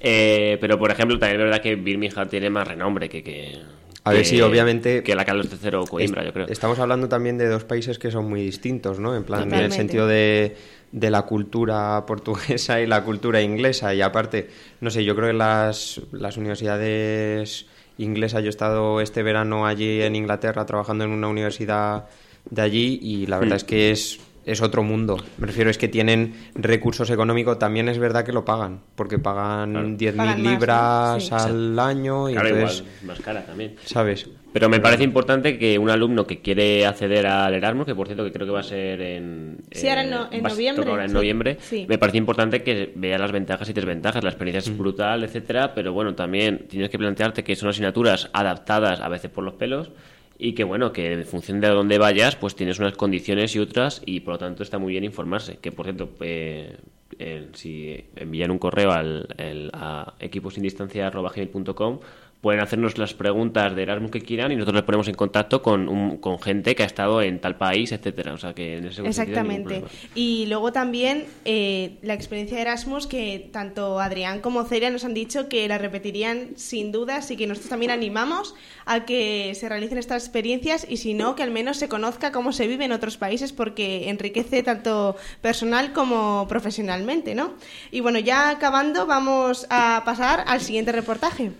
[SPEAKER 7] eh, pero por ejemplo también es verdad que Birmingham tiene más renombre que, que
[SPEAKER 8] a ver, si obviamente.
[SPEAKER 7] Que la Carlos III o Coimbra, yo creo.
[SPEAKER 8] Estamos hablando también de dos países que son muy distintos, ¿no? En plan, en el sentido de, de, la cultura portuguesa y la cultura inglesa. Y aparte, no sé, yo creo que las, las universidades inglesas. Yo he estado este verano allí en Inglaterra trabajando en una universidad de allí y la verdad hmm. es que es es otro mundo. Me refiero, es que tienen recursos económicos, también es verdad que lo pagan, porque pagan 10.000
[SPEAKER 7] Pagan más,
[SPEAKER 8] libras
[SPEAKER 7] ¿no? Sí.
[SPEAKER 8] al año y
[SPEAKER 7] Claro,
[SPEAKER 8] entonces,
[SPEAKER 7] igual, más cara también.
[SPEAKER 8] ¿sabes?
[SPEAKER 7] Pero me parece importante que un alumno que quiere acceder al Erasmus, que por cierto que creo que va a ser en...
[SPEAKER 2] Sí, ahora en no-
[SPEAKER 7] ser
[SPEAKER 2] noviembre,
[SPEAKER 7] ahora en
[SPEAKER 2] sí.
[SPEAKER 7] noviembre,
[SPEAKER 2] Sí.
[SPEAKER 7] me parece importante que vea las ventajas y desventajas. La experiencia es brutal, etcétera, pero bueno, también tienes que plantearte que son asignaturas adaptadas a veces por los pelos y que bueno, que en función de a dónde vayas, pues tienes unas condiciones y otras y por lo tanto está muy bien informarse. Que por cierto, eh, eh, si envían un correo al, el- a equiposindistancia.gmail.com pueden hacernos las preguntas de Erasmus que quieran y nosotros les ponemos en contacto con, un- con gente que ha estado en tal país, etcétera. O sea que en ese
[SPEAKER 2] Exactamente. Y luego también eh, la experiencia de Erasmus, que tanto Adrián como Celia nos han dicho que la repetirían sin duda, así que nosotros también animamos a que se realicen estas experiencias y si no, que al menos se conozca cómo se vive en otros países porque enriquece tanto personal como profesionalmente, ¿no? Y bueno, ya acabando, vamos a pasar al siguiente reportaje.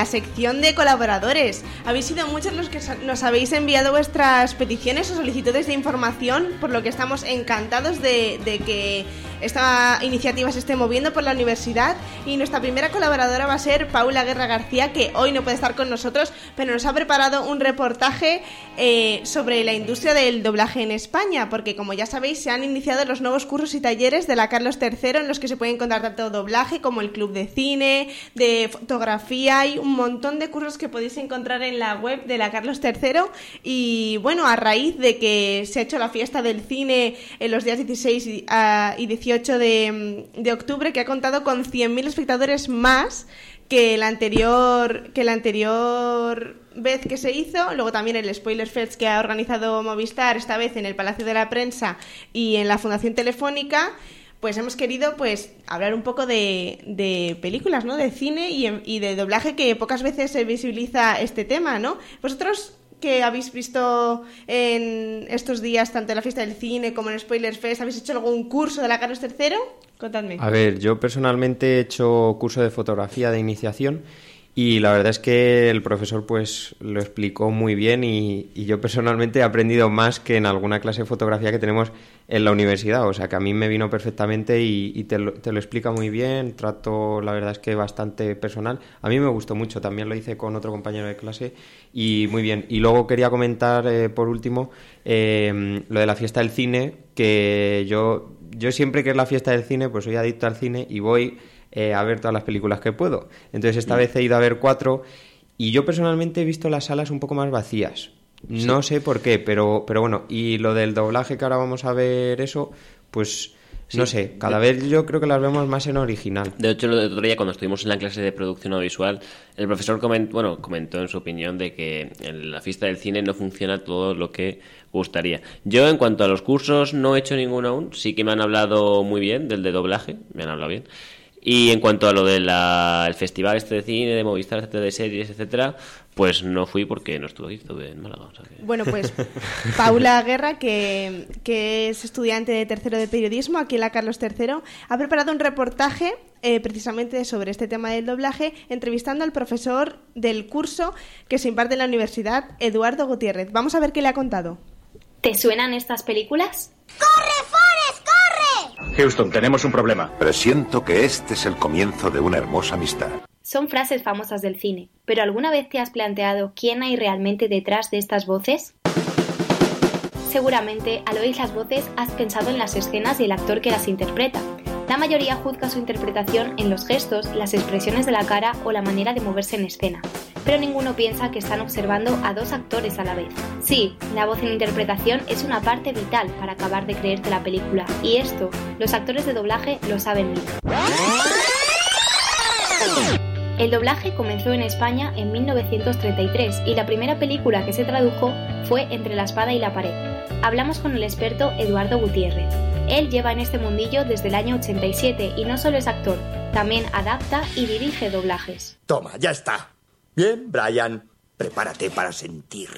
[SPEAKER 2] La sección de colaboradores. Habéis sido muchos los que nos habéis enviado vuestras peticiones o solicitudes de información, por lo que estamos encantados de, de que esta iniciativa se esté moviendo por la universidad. Y nuestra primera colaboradora va a ser Paula Guerra García, que hoy no puede estar con nosotros, pero nos ha preparado un reportaje eh, sobre la industria del doblaje en España, porque como ya sabéis, se han iniciado los nuevos cursos y talleres de la Carlos III en los que se puede encontrar tanto doblaje como el club de cine, de fotografía, hay un montón de cursos que podéis encontrar en la web de la Carlos III y bueno, a raíz de que se ha hecho la fiesta del cine en los días 16 y, ah, y 18 de, mm, de octubre, que ha contado con 100.000 espectadores más que la anterior que la anterior vez que se hizo, luego también el Spoiler Fest que ha organizado Movistar esta vez en el Palacio de la Prensa y en la Fundación Telefónica, pues hemos querido pues hablar un poco de, de películas, ¿no? De cine y, y de doblaje que pocas veces se visibiliza este tema, ¿no? Vosotros que habéis visto en estos días, tanto en la fiesta del cine como en el Spoiler Fest, ¿habéis hecho algún curso de la Carlos III? Contadme.
[SPEAKER 8] A ver, yo personalmente he hecho curso de fotografía de iniciación y la verdad es que el profesor pues lo explicó muy bien y, y yo personalmente he aprendido más que en alguna clase de fotografía que tenemos en la universidad. O sea que a mí me vino perfectamente y, y te, lo, te, lo, explica muy bien, trato la verdad es que bastante personal. A mí me gustó mucho, también lo hice con otro compañero de clase y muy bien. Y luego quería comentar eh, por último eh, lo de la fiesta del cine, que yo, yo siempre que es la fiesta del cine pues soy adicto al cine y voy eh, a ver todas las películas que puedo. Entonces esta mm. vez he ido a ver cuatro y yo personalmente he visto las salas un poco más vacías. Sí. No sé por qué, pero, pero bueno, y lo del doblaje que ahora vamos a ver eso, pues sí. no sé, cada vez yo creo que las vemos más en original.
[SPEAKER 7] De hecho, el otro día cuando estuvimos en la clase de producción audiovisual, el profesor comentó, bueno, comentó en su opinión de que en la fiesta del cine no funciona todo lo que gustaría. Yo en cuanto a los cursos no he hecho ninguno aún, sí que me han hablado muy bien del de doblaje, me han hablado bien. Y en cuanto a lo del festival este de cine, de Movistar, etcétera, de series, etcétera, pues no fui porque no estuve aquí, estuve en Málaga. O sea que...
[SPEAKER 2] Bueno, pues Paula Guerra, que, que, es estudiante de tercero de periodismo aquí en la Carlos III, ha preparado un reportaje eh, precisamente sobre este tema del doblaje, entrevistando al profesor del curso que se imparte en la universidad, Eduardo Gutiérrez. Vamos a ver qué le ha contado.
[SPEAKER 16] ¿Te suenan estas películas?
[SPEAKER 17] ¡Corre, Forrest, corre!
[SPEAKER 18] Houston, tenemos un problema.
[SPEAKER 19] Presiento que este es el comienzo de una hermosa amistad.
[SPEAKER 16] Son frases famosas del cine, pero ¿alguna vez te has planteado quién hay realmente detrás de estas voces? Seguramente, al oír las voces, has pensado en las escenas y el actor que las interpreta. La mayoría juzga su interpretación en los gestos, las expresiones de la cara o la manera de moverse en escena, pero ninguno piensa que están observando a dos actores a la vez. Sí, la voz en interpretación es una parte vital para acabar de creerte la película, y esto, los actores de doblaje lo saben bien. El doblaje comenzó en España en 1933 y la primera película que se tradujo fue Entre la espada y la pared. Hablamos con el experto Eduardo Gutiérrez. Él lleva en este mundillo desde el año 87 y no solo es actor, también adapta y dirige doblajes.
[SPEAKER 18] Toma, ya está. Bien, Brian, prepárate para sentir.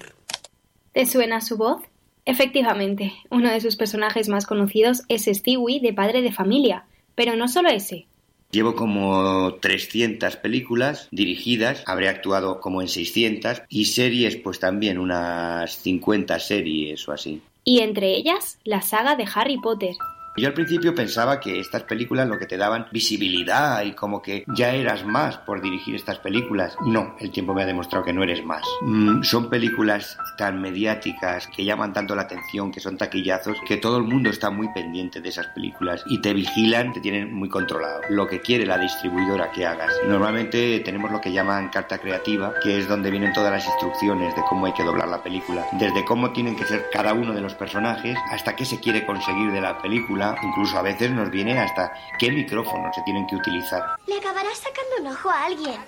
[SPEAKER 16] ¿Te suena su voz? Efectivamente, uno de sus personajes más conocidos es Stewie de Padre de Familia, pero no solo ese.
[SPEAKER 20] Llevo como 300 películas dirigidas, habré actuado como en 600 y series pues también unas 50 series o así.
[SPEAKER 16] Y entre ellas, la saga de Harry Potter.
[SPEAKER 20] Yo al principio pensaba que estas películas lo que te daban visibilidad y como que ya eras más por dirigir estas películas. No, el tiempo me ha demostrado que no eres más. Mm, son películas tan mediáticas que llaman tanto la atención, que son taquillazos, que todo el mundo está muy pendiente de esas películas y te vigilan, te tienen muy controlado. Lo que quiere la distribuidora que hagas. Normalmente tenemos lo que llaman carta creativa, que es donde vienen todas las instrucciones de cómo hay que doblar la película. Desde cómo tienen que ser cada uno de los personajes hasta qué se quiere conseguir de la película incluso a veces nos viene hasta qué micrófonos se tienen que utilizar.
[SPEAKER 17] Le acabarás sacando un ojo a alguien.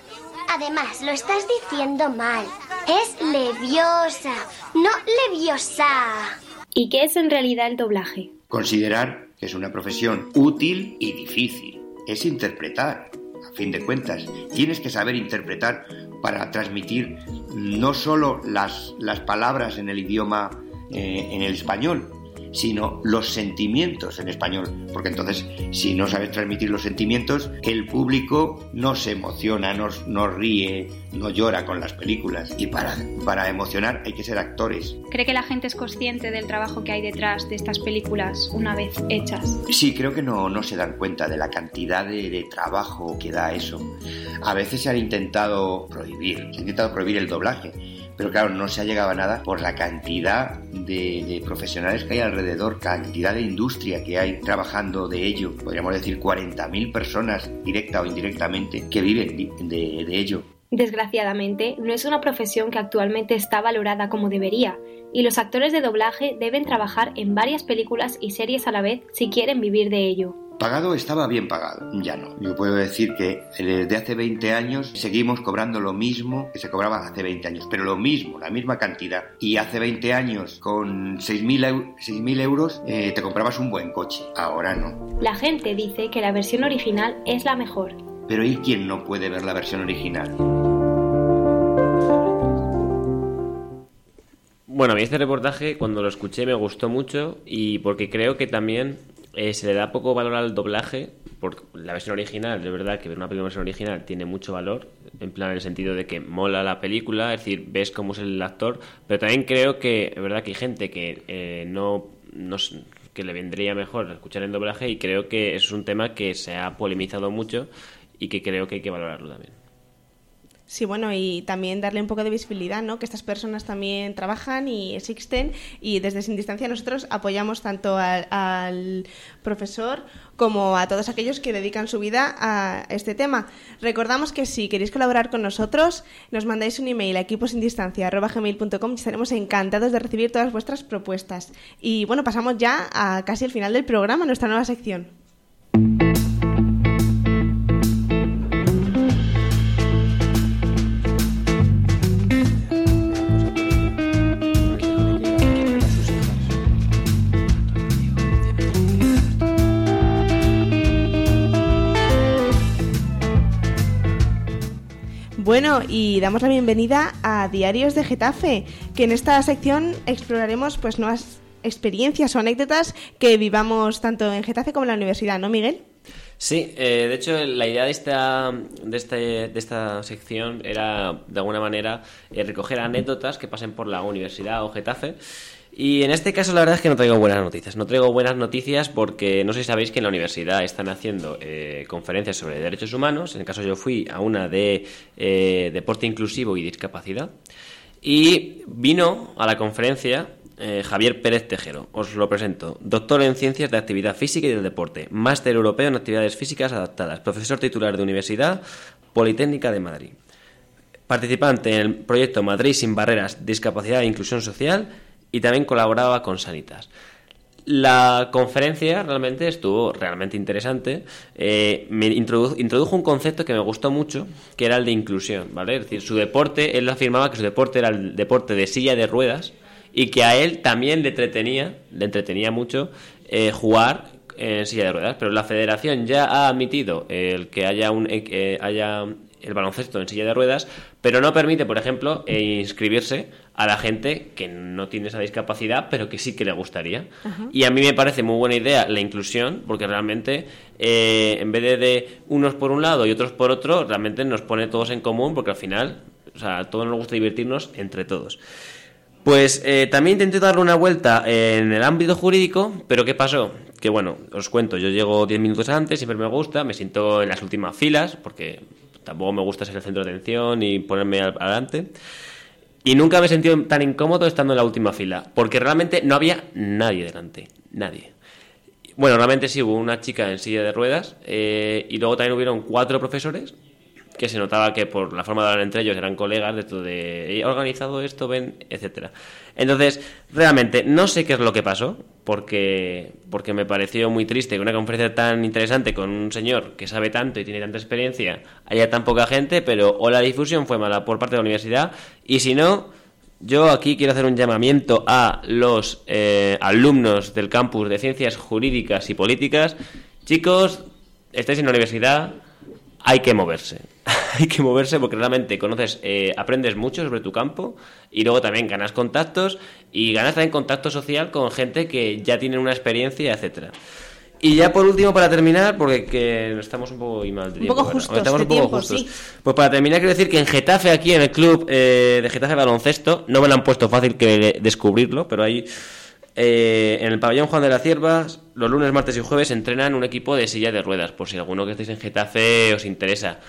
[SPEAKER 17] Además, lo estás diciendo mal. Es leviosa, no leviosa.
[SPEAKER 16] ¿Y qué es en realidad el doblaje?
[SPEAKER 20] Considerar que es una profesión útil y difícil. Es interpretar. A fin de cuentas, tienes que saber interpretar para transmitir no solo las, las palabras en el idioma, eh, en el español, sino los sentimientos en español, porque entonces si no sabes transmitir los sentimientos, el público no se emociona, no, no ríe, no llora con las películas. Y para, para emocionar hay que ser actores.
[SPEAKER 16] ¿Cree que la gente es consciente del trabajo que hay detrás de estas películas una vez hechas?
[SPEAKER 20] Sí, creo que no, no se dan cuenta de la cantidad de, de trabajo que da eso. A veces se han intentado prohibir, se ha intentado prohibir el doblaje pero claro, no se ha llegado a nada por la cantidad de, profesionales que hay alrededor, cantidad de industria que hay trabajando de ello. Podríamos decir 40.000 personas, directa o indirectamente, que viven de, de ello.
[SPEAKER 16] Desgraciadamente, no es una profesión que actualmente está valorada como debería, y los actores de doblaje deben trabajar en varias películas y series a la vez si quieren vivir de ello.
[SPEAKER 20] Pagado estaba bien pagado, ya no. Yo puedo decir que desde hace 20 años seguimos cobrando lo mismo que se cobraba hace 20 años, pero lo mismo, la misma cantidad. Y hace 20 años con 6.000 euros eh, te comprabas un buen coche, ahora no.
[SPEAKER 16] La gente dice que la versión original es la mejor.
[SPEAKER 20] Pero ¿y quién no puede ver la versión original?
[SPEAKER 7] Bueno, a mí este reportaje cuando lo escuché me gustó mucho y porque creo que también eh, se le da poco valor al doblaje, porque la versión original, de verdad que ver una película versión original tiene mucho valor, en plan en el sentido de que mola la película, es decir, ves cómo es el actor, pero también creo que, de verdad que hay gente que eh, no, no que le vendría mejor escuchar el doblaje y creo que eso es un tema que se ha polemizado mucho y que creo que hay que valorarlo también.
[SPEAKER 2] Sí, bueno, y también darle un poco de visibilidad, ¿no? Que estas personas también trabajan y existen y desde Sin Distancia nosotros apoyamos tanto al, profesor como a todos aquellos que dedican su vida a este tema. Recordamos que si queréis colaborar con nosotros, nos mandáis un email a equiposindistancia.gmail.com y estaremos encantados de recibir todas vuestras propuestas. Y bueno, pasamos ya a casi el final del programa, nuestra nueva sección. Bueno, y damos la bienvenida a Diarios de Getafe, que en esta sección exploraremos pues nuevas experiencias o anécdotas que vivamos tanto en Getafe como en la universidad, ¿no, Miguel?
[SPEAKER 7] Sí, eh, de hecho la idea de esta, de, este, de esta sección era de alguna manera eh, recoger anécdotas que pasen por la universidad o Getafe y en este caso la verdad es que no traigo buenas noticias. No traigo buenas noticias porque no sé si sabéis que en la universidad están haciendo eh, conferencias sobre derechos humanos. En el caso yo fui a una de eh, deporte inclusivo y discapacidad. Y vino a la conferencia eh, Javier Pérez Tejero. Os lo presento. Doctor en Ciencias de Actividad Física y del Deporte. Máster Europeo en Actividades Físicas Adaptadas. Profesor titular de Universidad Politécnica de Madrid. Participante en el proyecto Madrid sin Barreras, Discapacidad e Inclusión Social y también colaboraba con Sanitas. la conferencia realmente estuvo realmente interesante. Eh, me introdu- introdujo un concepto que me gustó mucho, que era el de inclusión, ¿vale? Es decir, su deporte, él afirmaba que su deporte era el deporte de silla de ruedas y que a él también le entretenía, le entretenía mucho eh, jugar en silla de ruedas, pero la federación ya ha admitido el que haya un eh, haya el baloncesto en silla de ruedas, pero no permite, por ejemplo, eh, inscribirse a la gente que no tiene esa discapacidad, pero que sí que le gustaría.
[SPEAKER 21] Ajá.
[SPEAKER 7] Y a mí me parece muy buena idea la inclusión, porque realmente, eh, en vez de, de unos por un lado y otros por otro, realmente nos pone todos en común, porque al final, o sea, a todos nos gusta divertirnos entre todos. Pues eh, también intenté darle una vuelta en el ámbito jurídico, pero ¿qué pasó? Que bueno, os cuento, yo llego 10 minutos antes, siempre me gusta, me siento en las últimas filas, porque tampoco me gusta ser el centro de atención y ponerme adelante. Y nunca me he sentido tan incómodo estando en la última fila, porque realmente no había nadie delante, nadie. Bueno, realmente sí hubo una chica en silla de ruedas eh, y luego también hubieron cuatro profesores que se notaba que por la forma de hablar entre ellos eran colegas de todo de he organizado esto, ven, etcétera. Entonces, realmente no sé qué es lo que pasó, porque porque me pareció muy triste que una conferencia tan interesante con un señor que sabe tanto y tiene tanta experiencia haya tan poca gente, pero o la difusión fue mala por parte de la universidad y si no yo aquí quiero hacer un llamamiento a los eh, alumnos del campus de Ciencias Jurídicas y Políticas. Chicos, estáis en la universidad, hay que moverse. hay que moverse porque realmente conoces, eh, aprendes mucho sobre tu campo y luego también ganas contactos y ganas también contacto social con gente que ya tiene una experiencia, etcétera. Y ya por último, para terminar, porque que estamos un poco y mal de
[SPEAKER 2] Un poco justos
[SPEAKER 7] Estamos
[SPEAKER 2] de
[SPEAKER 7] un poco
[SPEAKER 2] tiempo,
[SPEAKER 7] justos.
[SPEAKER 2] sí.
[SPEAKER 7] Pues para terminar, quiero decir que en Getafe, aquí en el club eh, de Getafe Baloncesto, no me lo han puesto fácil que descubrirlo, pero ahí eh, en el pabellón Juan de la Cierva, los lunes, martes y jueves entrenan un equipo de silla de ruedas, por si alguno que estéis en Getafe os interesa.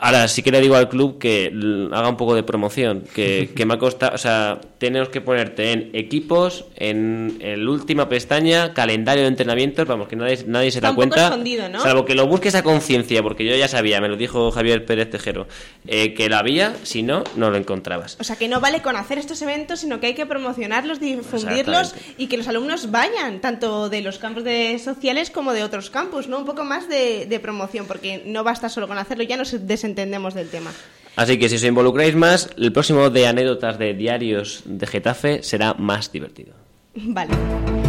[SPEAKER 7] Ahora sí que le digo al club que haga un poco de promoción, que, que me ha costado, o sea, tenemos que ponerte en equipos, en, en la última pestaña, calendario de entrenamientos, vamos, que nadie, nadie se
[SPEAKER 2] Está
[SPEAKER 7] da
[SPEAKER 2] un poco
[SPEAKER 7] cuenta,
[SPEAKER 2] escondido, ¿no?
[SPEAKER 7] salvo que lo busques a conciencia, porque yo ya sabía, me lo dijo Javier Pérez Tejero, eh, que lo había, si no, no lo encontrabas.
[SPEAKER 2] O sea, que no vale con hacer estos eventos, sino que hay que promocionarlos, difundirlos y que los alumnos vayan, tanto de los campos de sociales como de otros campus, ¿no? Un poco más de, de promoción, porque no basta solo con hacerlo, ya nos desentendemos del tema.
[SPEAKER 7] Así que si os involucráis más, el próximo de anécdotas de diarios de Getafe será más divertido.
[SPEAKER 2] Vale.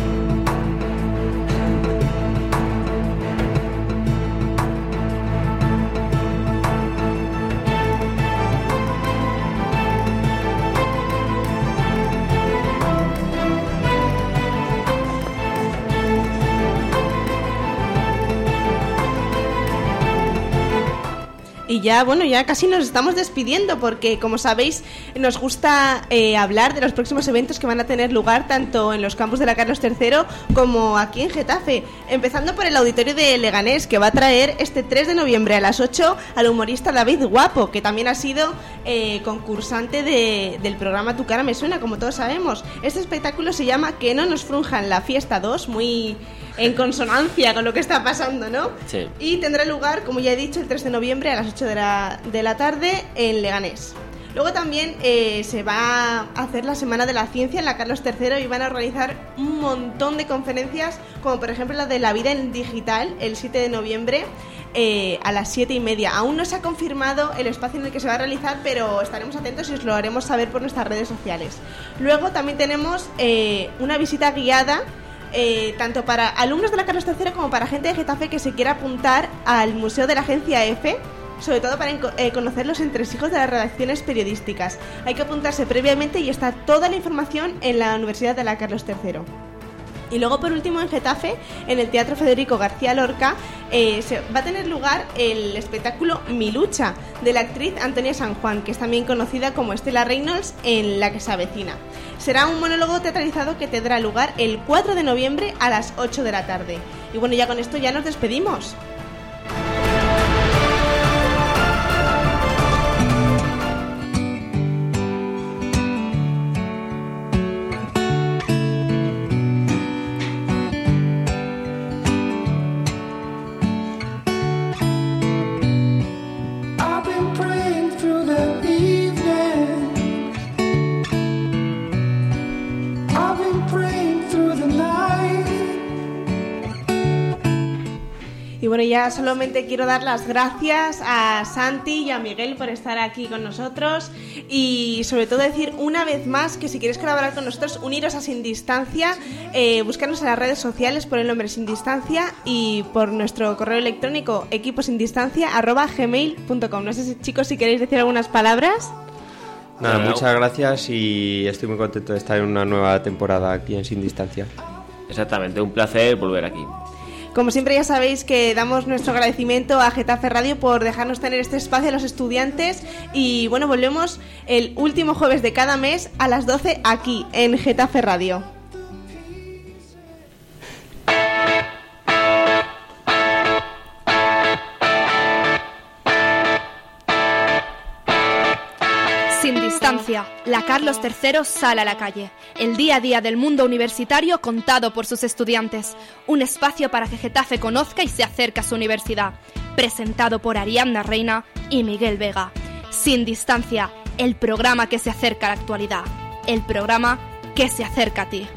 [SPEAKER 2] Ya, bueno, ya casi nos estamos despidiendo porque, como sabéis, nos gusta eh, hablar de los próximos eventos que van a tener lugar tanto en los campos de la Carlos III como aquí en Getafe. Empezando por el auditorio de Leganés, que va a traer este 3 de noviembre a las 8 al humorista David Guapo, que también ha sido eh, concursante de- del programa Tu cara me suena, como todos sabemos. Este espectáculo se llama Que no nos frunjan la fiesta 2, muy en consonancia con lo que está pasando, ¿no?
[SPEAKER 7] Sí.
[SPEAKER 2] Y tendrá lugar, como ya he dicho, el 3 de noviembre a las 8 de la, de la tarde en Leganés. Luego también eh, se va a hacer la Semana de la Ciencia en la Carlos III y van a organizar un montón de conferencias, como por ejemplo la de la vida en digital, el 7 de noviembre eh, a las 7 y media. Aún no se ha confirmado el espacio en el que se va a realizar, pero estaremos atentos y os lo haremos saber por nuestras redes sociales. Luego también tenemos eh, una visita guiada eh, tanto para alumnos de la Carlos III como para gente de Getafe que se quiera apuntar al Museo de la Agencia F, sobre todo para eh, conocer los entresijos de las redacciones periodísticas. Hay que apuntarse previamente y está toda la información en la Universidad de la Carlos III. Y luego, por último, en Getafe, en el Teatro Federico García Lorca, eh, se, va a tener lugar el espectáculo Mi lucha de la actriz Antonia San Juan, que es también conocida como Estela Reynolds en La que se avecina. Será un monólogo teatralizado que tendrá lugar el 4 de noviembre a las 8 de la tarde. Y bueno, ya con esto ya nos despedimos. Ya solamente quiero dar las gracias a Santi y a Miguel por estar aquí con nosotros y sobre todo decir una vez más que si quieres colaborar con nosotros, uniros a Sin Distancia, eh, buscarnos en las redes sociales por el nombre Sin Distancia y por nuestro correo electrónico equiposindistancia.gmail.com. No sé si chicos si queréis decir algunas palabras.
[SPEAKER 8] Nada, muchas gracias y estoy muy contento de estar en una nueva temporada aquí en Sin Distancia.
[SPEAKER 7] Exactamente, un placer volver aquí.
[SPEAKER 2] Como siempre ya sabéis que damos nuestro agradecimiento a Getafe Radio por dejarnos tener este espacio a los estudiantes y bueno, volvemos el último jueves de cada mes a las 12 aquí en Getafe Radio.
[SPEAKER 22] La Carlos III sale a la calle. El día a día del mundo universitario contado por sus estudiantes. Un espacio para que Getafe conozca y se acerque a su universidad. Presentado por Ariadna Reina y Miguel Vega. Sin distancia, el programa que se acerca a la actualidad. El programa que se acerca a ti.